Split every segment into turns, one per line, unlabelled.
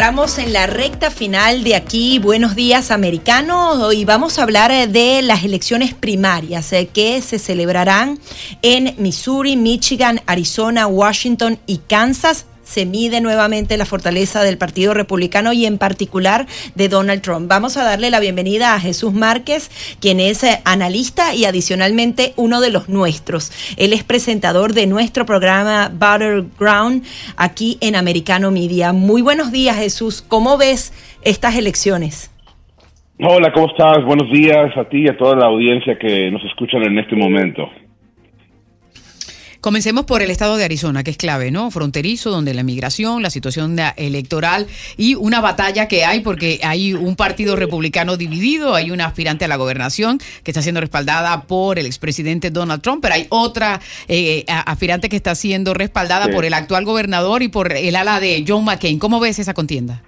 En la recta final de aquí, Buenos Días Americano, y vamos a hablar eh, de las elecciones primarias eh, que se celebrarán en Missouri, Michigan, Arizona, Washington y Kansas se mide nuevamente la fortaleza del Partido Republicano y en particular de Donald Trump. Vamos a darle la bienvenida a Jesús Márquez, quien es eh, analista y adicionalmente uno de los nuestros. Él es presentador de nuestro programa Battleground aquí en Americano Media. Muy buenos días, Jesús. ¿Cómo ves estas elecciones?
Hola, ¿cómo estás? Buenos días a ti y a toda la audiencia que nos escuchan en este momento.
Comencemos por el estado de Arizona, que es clave, ¿no? Fronterizo, donde la migración, la situación electoral y una batalla que hay porque hay un partido republicano dividido, hay una aspirante a la gobernación que está siendo respaldada por el expresidente Donald Trump, pero hay otra eh, aspirante que está siendo respaldada por el actual gobernador y por el ala de John McCain. ¿Cómo ves esa contienda?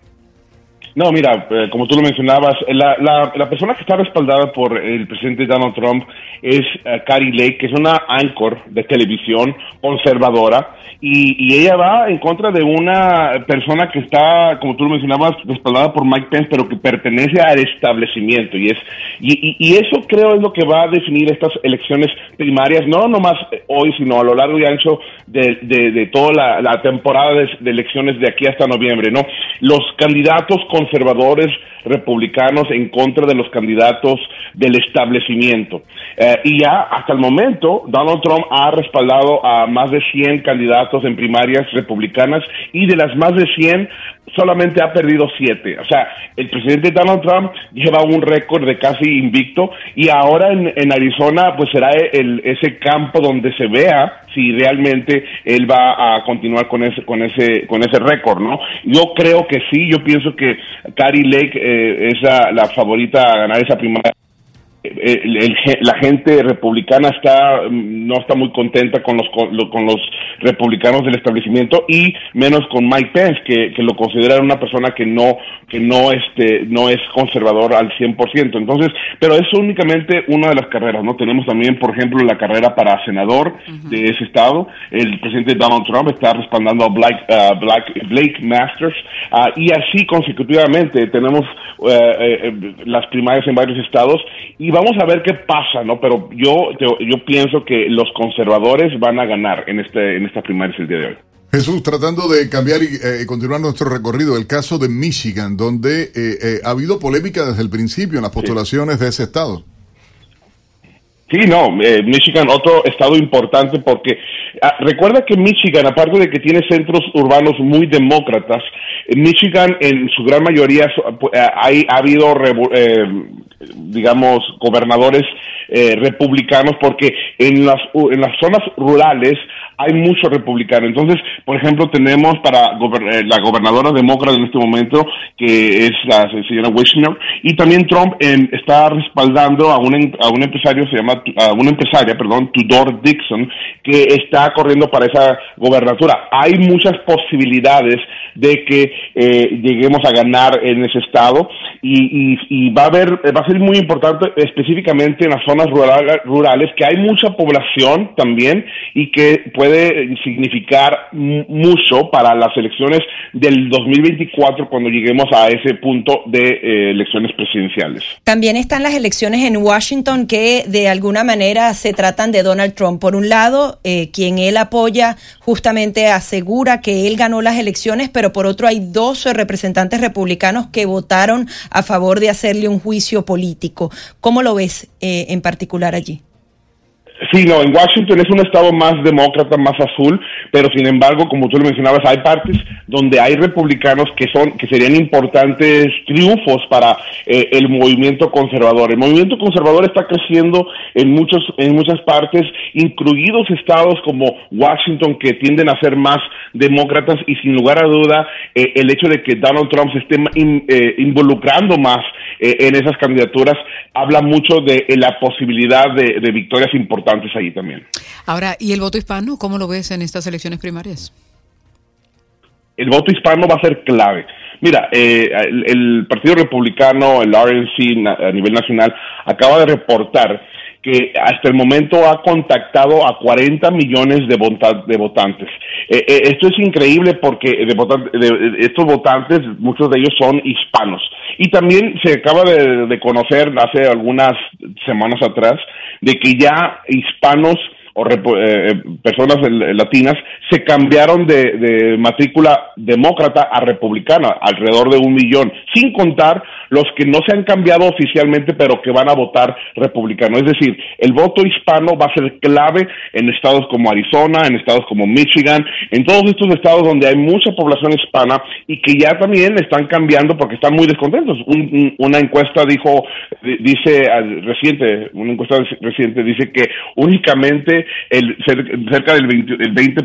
No, mira, eh, como tú lo mencionabas, la, la, persona que está respaldada por el presidente Donald Trump es uh, Carrie Lake, que es una anchor de televisión conservadora, y, y, ella va en contra de una persona que está, como tú lo mencionabas, respaldada por Mike Pence, pero que pertenece al establecimiento, y es y, y, eso creo es lo que va a definir estas elecciones primarias, no nomás hoy, sino a lo largo y ancho de, de, toda la, la temporada de, de, elecciones de aquí hasta noviembre, ¿no? Los candidatos con conservadores republicanos en contra de los candidatos del establecimiento. Eh, y ya hasta el momento, Donald Trump ha respaldado a más de 100 candidatos en primarias republicanas y de las más de 100 solamente ha perdido 7. O sea, el presidente Donald Trump lleva un récord de casi invicto y ahora en, en Arizona pues será el, ese campo donde se vea si realmente él va a continuar con ese con ese con ese récord, ¿no? Yo creo que sí, yo pienso que Carrie Lake eh, es la, la favorita a ganar esa primaria el, la gente republicana está no está muy contenta con los con, los republicanos del establecimiento y menos con Mike Pence que, que, lo considera una persona que no que no este no es conservador al 100%. Entonces, pero es únicamente una de las carreras, ¿no? Tenemos también, por ejemplo, la carrera para senador de ese estado. El presidente Donald Trump está respaldando a Black, uh, Black Blake Masters uh, y así consecutivamente tenemos uh, las primarias en varios estados y vamos a ver qué pasa, ¿no? Pero yo, yo, pienso que los conservadores van a ganar en, este, en esta primaria el día de hoy.
Jesús, tratando de cambiar y eh, continuar nuestro recorrido, el caso de Michigan, donde eh, eh, ha habido polémica desde el principio en las postulaciones de ese estado.
Sí, no, Michigan, otro estado importante porque ah, recuerda que Michigan, aparte de que tiene centros urbanos muy demócratas, Michigan en su gran mayoría hay, ha habido digamos, gobernadores eh, republicanos, porque en las, en las zonas rurales hay mucho republicano. Entonces, por ejemplo, tenemos para eh, la gobernadora demócrata en este momento, que es la señora Wishner, y también Trump está respaldando a un, a un empresario, se llama, a una empresaria, perdón, Tudor Dixon, que está corriendo para esa gobernatura. Hay muchas posibilidades de que eh, lleguemos a ganar en ese estado y, va a haber, va muy importante específicamente en las zonas rurales, que hay mucha población también y que puede significar mucho para las elecciones del 2024 cuando lleguemos a ese punto de eh, elecciones presidenciales.
También están las elecciones en Washington que de alguna manera se tratan de Donald Trump. Por un lado, eh, quien él apoya justamente asegura que él ganó las elecciones, pero por otro hay dos representantes republicanos que votaron a favor de hacerle un juicio político. ¿Cómo lo ves eh, en particular allí?
Sí, no, en Washington es un estado más demócrata, más azul, pero sin embargo, como tú lo mencionabas, hay partes donde hay republicanos que son, que serían importantes triunfos para eh, el movimiento conservador. El movimiento conservador está creciendo en muchos, en muchas partes, incluidos estados como Washington, que tienden a ser más demócratas, y sin lugar a duda, eh, el hecho de que Donald Trump se esté eh, involucrando más en esas candidaturas habla mucho de la posibilidad de victorias importantes ahí también.
Ahora, ¿y el voto hispano? ¿Cómo lo ves en estas elecciones primarias?
el voto hispano va a ser clave. Mira, eh, el, Partido Republicano, el RNC a nivel nacional, acaba de reportar que hasta el momento ha contactado a 40 millones de, de votantes. Eh, eh, esto es increíble porque de, estos votantes, muchos de ellos son hispanos. Y también se acaba de conocer hace algunas semanas atrás de que ya hispanos o eh, eh, personas latinas se cambiaron de, matrícula demócrata a republicana, alrededor de un millón, sin contar los que no se han cambiado oficialmente, pero que van a votar republicano. Es decir, el voto hispano va a ser clave en estados como Arizona, en estados como Michigan, en todos estos estados donde hay mucha población hispana y que ya también están cambiando porque están muy descontentos. una encuesta dijo, dice reciente, una encuesta reciente dice que únicamente el, cerca del 20%, el 20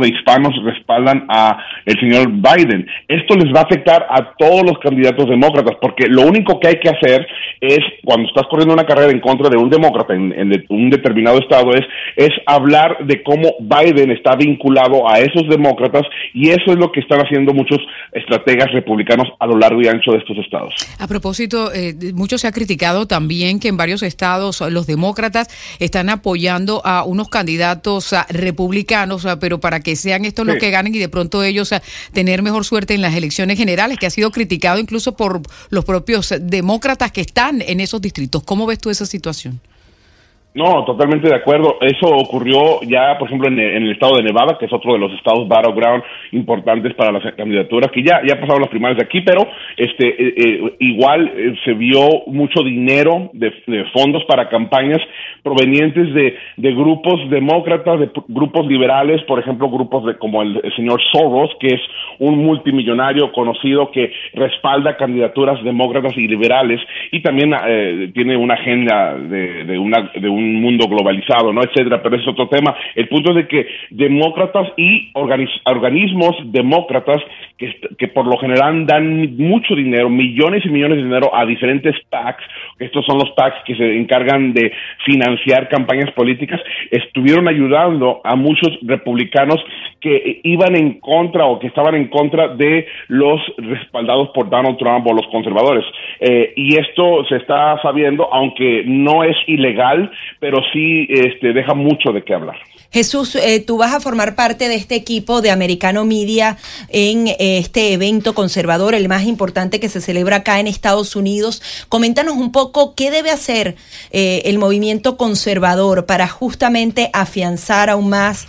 de hispanos respaldan a el señor Biden. Esto les va a afectar a todos los candidatos demócratas, porque lo único que hay que hacer es, cuando estás corriendo una carrera en contra de un demócrata en, un determinado estado, es, es hablar de cómo Biden está vinculado a esos demócratas y eso es lo que están haciendo muchos estrategas republicanos a lo largo y ancho de estos estados.
A propósito, eh, mucho se ha criticado también que en varios estados los demócratas están apoyando a unos candidatos republicanos, pero para que sean estos los que ganen y de pronto ellos tener mejor suerte en las elecciones generales, que ha sido criticado incluso por los propios demócratas que están en esos distritos. ¿Cómo ves tú esa situación?
No, totalmente de acuerdo. Eso ocurrió ya, por ejemplo, en el, estado de Nevada, que es otro de los estados battleground importantes para las candidaturas, que ya ya pasaron las primarias de aquí, pero este eh, eh, igual eh, se vio mucho dinero de, fondos para campañas provenientes de, de grupos demócratas, de grupos liberales, por ejemplo, grupos de como el, señor Soros, que es un multimillonario conocido que respalda candidaturas demócratas y liberales y también tiene una agenda de, de una de un un mundo globalizado, ¿no? Etcétera, pero es otro tema. El punto es de que demócratas y organismos demócratas que, que por lo general dan mucho dinero, millones y millones de dinero a diferentes PACs, estos son los PACs que se encargan de financiar campañas políticas, estuvieron ayudando a muchos republicanos que iban en contra o que estaban en contra de los respaldados por Donald Trump o los conservadores. Eh, y esto se está sabiendo, aunque no es ilegal, pero sí este, deja mucho de qué hablar.
Jesús, eh, tú vas a formar parte de este equipo de Americano Media en eh, este evento conservador, el más importante que se celebra acá en Estados Unidos. Coméntanos un poco qué debe hacer eh, el movimiento conservador para justamente afianzar aún más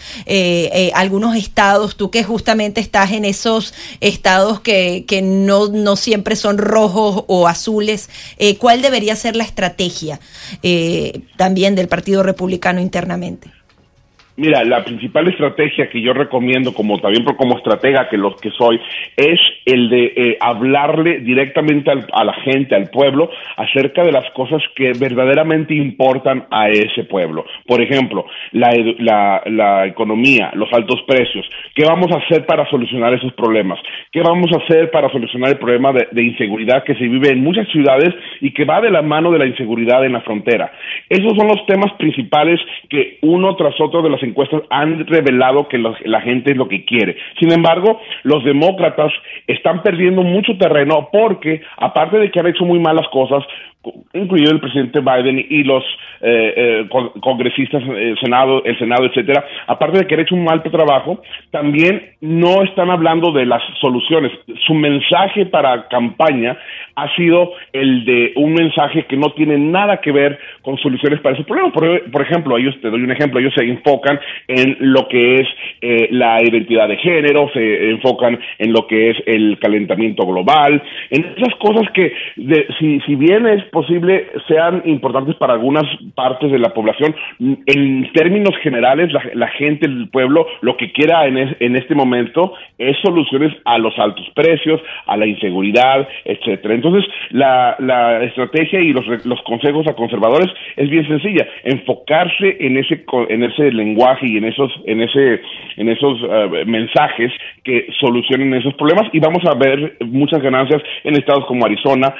algunos estados, tú que justamente estás en esos estados que, que no, no siempre son rojos o azules. ¿Cuál debería ser la estrategia también del Partido Republicano internamente?
Mira, la principal estrategia que yo recomiendo, como también como estratega que los que soy, es el de eh, hablarle directamente a la gente, al pueblo, acerca de las cosas que verdaderamente importan a ese pueblo. Por ejemplo, la, la, economía, los altos precios. ¿Qué vamos a hacer para solucionar esos problemas? ¿Qué vamos a hacer para solucionar el problema de, de inseguridad que se vive en muchas ciudades y que va de la mano de la inseguridad en la frontera? Esos son los temas principales que uno tras otro de las encuestas han revelado que la gente es lo que quiere. Sin embargo, los demócratas están perdiendo mucho terreno porque, aparte de que han hecho muy malas cosas, incluido el presidente Biden y los eh, eh, congresistas, el Senado, el Senado, etcétera, aparte de que han hecho un mal trabajo, también no están hablando de las soluciones. Su mensaje para campaña ha sido el de un mensaje que no tiene nada que ver con soluciones para ese problema. Por, ejemplo, ellos, te doy un ejemplo, ellos se enfocan en lo que es eh, la identidad de género, se enfocan en lo que es el calentamiento global, en esas cosas que, si, si bien es posible sean importantes para algunas partes de la población. En términos generales, la, gente, el pueblo, lo que quiera en, en, este momento es soluciones a los altos precios, a la inseguridad, etcétera. Entonces, la, la estrategia y los, los consejos a conservadores es bien sencilla, enfocarse en ese en ese lenguaje y en esos en ese en esos eh, mensajes que solucionen esos problemas y vamos a ver muchas ganancias en estados como Arizona,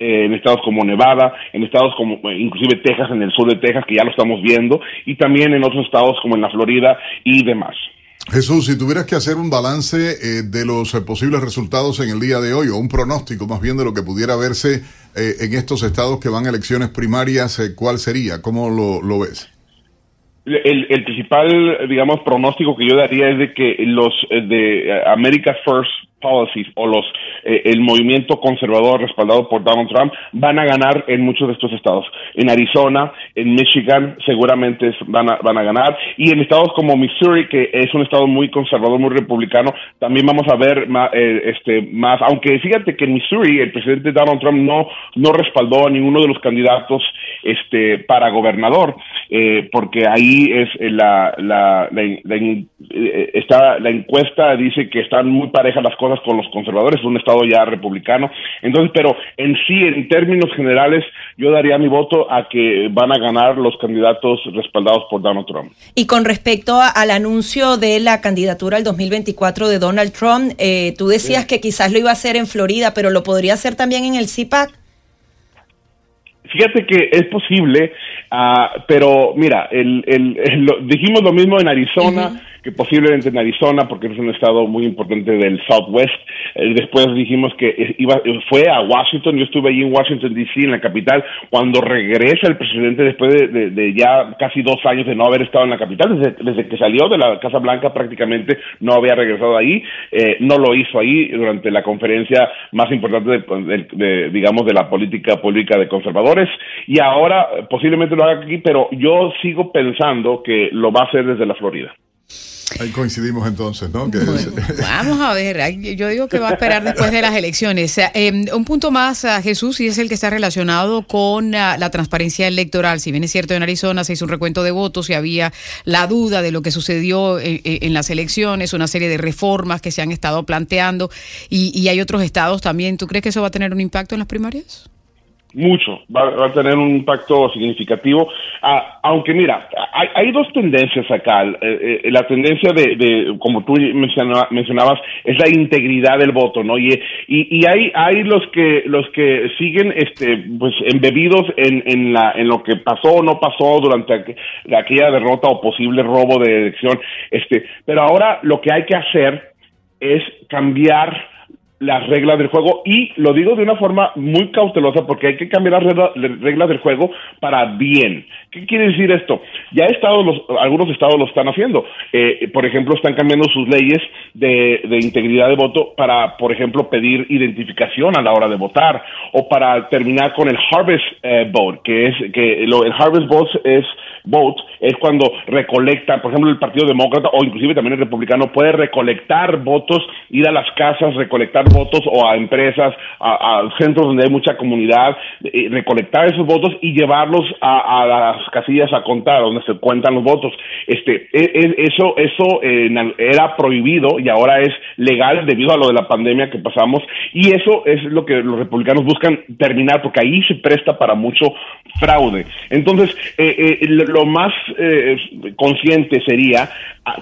eh, en estados como Nevada, en estados como eh, inclusive Texas, en el sur de Texas, que ya lo estamos viendo, y también en otros estados como en la Florida y demás.
Jesús, si tuvieras que hacer un balance eh, de los eh, posibles resultados en el día de hoy, o un pronóstico más bien de lo que pudiera verse eh, en estos estados que van a elecciones primarias, ¿cuál sería? ¿Cómo lo, lo ves?
El, el, principal, digamos, pronóstico que yo daría es de que los de America First policies o los eh, el movimiento conservador respaldado por Donald Trump van a ganar en muchos de estos estados. En Arizona, en Michigan, seguramente van a, van a ganar. Y en estados como Missouri, que es un estado muy conservador, muy republicano, también vamos a ver más, eh, este, más. Aunque fíjate que en Missouri el presidente Donald Trump no, no respaldó a ninguno de los candidatos este, para gobernador, eh, porque ahí es la, la, está, la encuesta dice que están muy parejas las cosas con los conservadores, es un estado ya republicano. Entonces, pero en sí, en términos generales, yo daría mi voto a que van a ganar los candidatos respaldados por Donald Trump.
Y con respecto al anuncio de la candidatura al 2024 de Donald Trump, eh, tú decías que quizás lo iba a hacer en Florida, pero lo podría hacer también en el CIPAC.
Fíjate que es posible, uh, pero mira, el, el, el, dijimos lo mismo en Arizona que posiblemente en Arizona, porque es un estado muy importante del Southwest. Eh, después dijimos que iba, fue a Washington, yo estuve allí en Washington, D.C., en la capital, cuando regresa el presidente después de, ya casi dos años de no haber estado en la capital, desde, que salió de la Casa Blanca prácticamente no había regresado ahí, eh, no lo hizo ahí durante la conferencia más importante, de, digamos, de la política pública de conservadores, y ahora posiblemente lo haga aquí, pero yo sigo pensando que lo va a hacer desde la Florida.
Ahí coincidimos entonces, ¿no?
vamos a ver, yo digo que va a esperar después de las elecciones. Em, un punto más, Jesús, y es el que está relacionado con ah, la transparencia electoral. Si bien es cierto, en Arizona se hizo un recuento de votos y había la duda de lo que sucedió eh, eh, en, las elecciones, una serie de reformas que se han estado planteando, y, y hay otros estados también. ¿Tú crees que eso va a tener un impacto en las primarias?
Mucho, va, a tener un impacto significativo. Ah, aunque mira, hay, hay, dos tendencias acá. Eh, eh, la tendencia de, como tú mencionabas, es la integridad del voto, ¿no? Y, y, y, hay, hay los que los que siguen, este, pues, embebidos en, en, la, en lo que pasó o no pasó durante aquella derrota o posible robo de elección. Este, pero ahora lo que hay que hacer es cambiar las reglas del juego y lo digo de una forma muy cautelosa porque hay que cambiar las reglas del juego para bien. ¿Qué quiere decir esto? Ya estados los, algunos estados lo están haciendo. Eh, por ejemplo, están cambiando sus leyes de, de, integridad de voto para, por ejemplo, pedir identificación a la hora de votar o para terminar con el harvest eh, vote, que es que lo, el harvest vote es vote es cuando recolecta, por ejemplo, el Partido Demócrata o inclusive también el Republicano puede recolectar votos, ir a las casas, recolectar votos o a empresas, a, centros donde hay mucha comunidad, eh, recolectar esos votos y llevarlos a, las casillas a contar, donde se cuentan los votos. Este, e, e, eso, eso eh, era prohibido y ahora es legal debido a lo de la pandemia que pasamos y eso es lo que los republicanos buscan terminar porque ahí se presta para mucho fraude. Entonces, eh, lo más consciente sería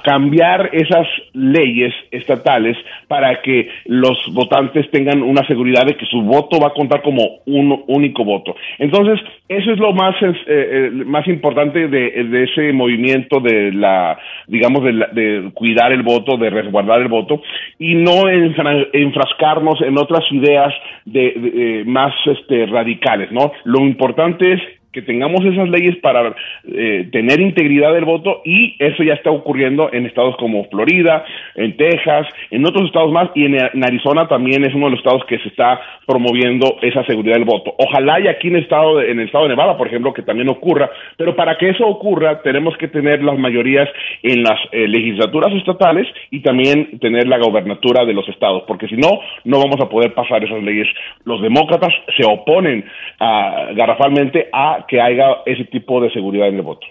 cambiar esas leyes estatales para que los votantes tengan una seguridad de que su voto va a contar como un único voto. Entonces, eso es lo más, eh, eh, más importante de, ese movimiento de la, digamos, de, cuidar el voto, de resguardar el voto y no enfrascarnos en otras ideas de, más este, radicales, ¿no? Lo importante es que tengamos esas leyes para eh, tener integridad del voto y eso ya está ocurriendo en estados como Florida, en Texas, en otros estados más y en, Arizona también es uno de los estados que se está promoviendo esa seguridad del voto. Ojalá y aquí en el estado de, en el estado de Nevada, por ejemplo, que también ocurra, pero para que eso ocurra tenemos que tener las mayorías en las eh, legislaturas estatales y también tener la gobernatura de los estados, porque si no no vamos a poder pasar esas leyes. Los demócratas se oponen uh, garrafalmente a que haya ese tipo de seguridad en el voto.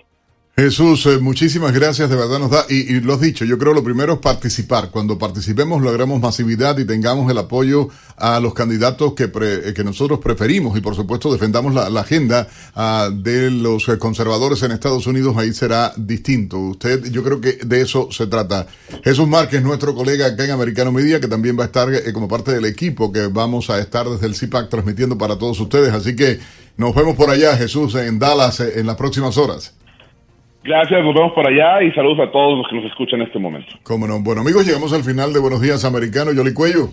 Jesús, eh, muchísimas gracias, de verdad nos da, y, lo has dicho, yo creo lo primero es participar. Cuando participemos logramos masividad y tengamos el apoyo a los candidatos que, eh, que nosotros preferimos y por supuesto defendamos la, agenda ah, de los eh, conservadores en Estados Unidos, ahí será distinto. Usted, yo creo que de eso se trata. Jesús Márquez, nuestro colega acá en Americano Media, que también va a estar como parte del equipo que vamos a estar desde el CIPAC transmitiendo para todos ustedes. Así que nos vemos por allá, Jesús, en Dallas en las próximas horas.
Gracias, nos vemos por allá y saludos a todos los que nos escuchan en este momento.
Cómo no. Bueno, amigos, llegamos al final de Buenos Días Americano. Yoli Cuello.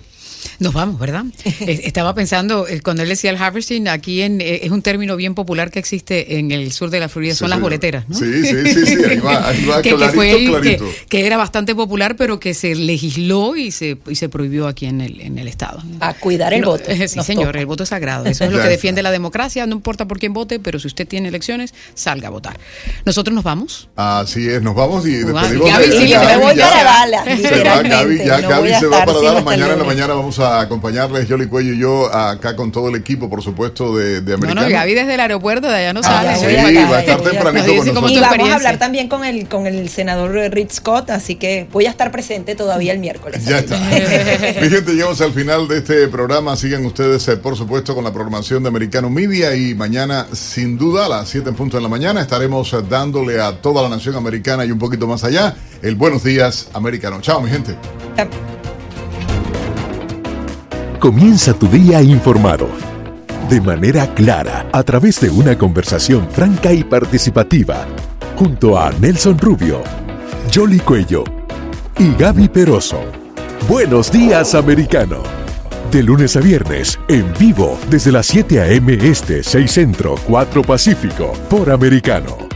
Nos vamos, ¿verdad? Estaba pensando, eh, cuando él decía el harvesting, aquí en, eh, es un término bien popular que existe en el sur de la Florida, son las boleteras, ¿no?
Sí, sí, sí, sí, ahí va, ahí va
que, Que, era bastante popular, pero que se legisló y se, y se prohibió aquí en el, en el Estado.
A cuidar el voto.
Sí, señor, el voto es sagrado. Eso es lo que defiende la democracia, no importa por quién vote, pero si usted tiene elecciones, salga a votar. Nosotros nos vamos.
Así es, nos vamos y despedimos
Gaby, sí, me voy a Dallas,
Se va, Gaby, ya Gaby se va para Dallas, mañana en la mañana vamos a acompañarles, Yoli Cuello y yo, acá con todo el equipo, por supuesto, de, de Americano.
No, no, Gaby desde el aeropuerto de allá no
ah,
sale.
Sí, va a estar tempranito con nosotros.
Y vamos a hablar también con el, con el senador Rick Scott, así que voy a estar presente todavía el miércoles.
Ya está. Mi gente, llegamos al final de este programa. Sigan ustedes, eh, por supuesto, con la programación de Americano Media y mañana, sin duda, a las 7 en punto de la mañana, estaremos eh, dándole a toda la nación americana y un poquito más allá el Buenos Días Americano. Chao, mi gente.
Comienza tu día informado. De manera clara, a través de una conversación franca y participativa. Junto a Nelson Rubio, Jolly Cuello y Gaby Peroso. Buenos días, americano. De lunes a viernes, en vivo, desde las 7 a.m. Este, 6 Centro, 4 Pacífico, por Americano.